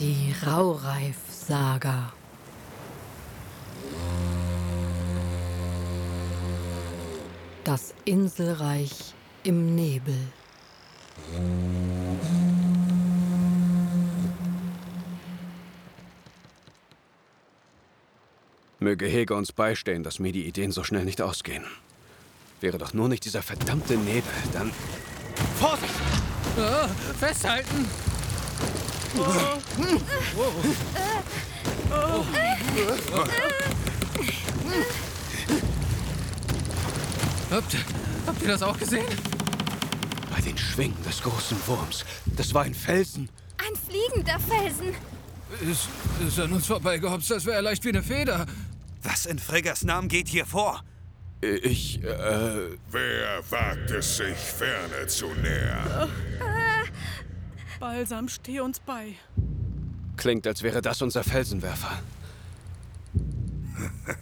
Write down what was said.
Graureif-Saga. Das Inselreich im Nebel. Möge Hege uns beistehen, dass mir die Ideen so schnell nicht ausgehen. Wäre doch nur nicht dieser verdammte Nebel, dann... Vorsicht! Oh, festhalten! Oh. Oh. Habt, habt ihr das auch gesehen? Bei den Schwingen des großen Wurms. Das war ein Felsen. Ein fliegender Felsen. Ist, ist an uns vorbeigehopst, das wäre leicht wie eine Feder. Was in Friggers Namen geht hier vor? Ich, äh... Wer wagt es sich, Ferne zu nähern? Balsam, steh uns bei. Klingt, als wäre das unser Felsenwerfer.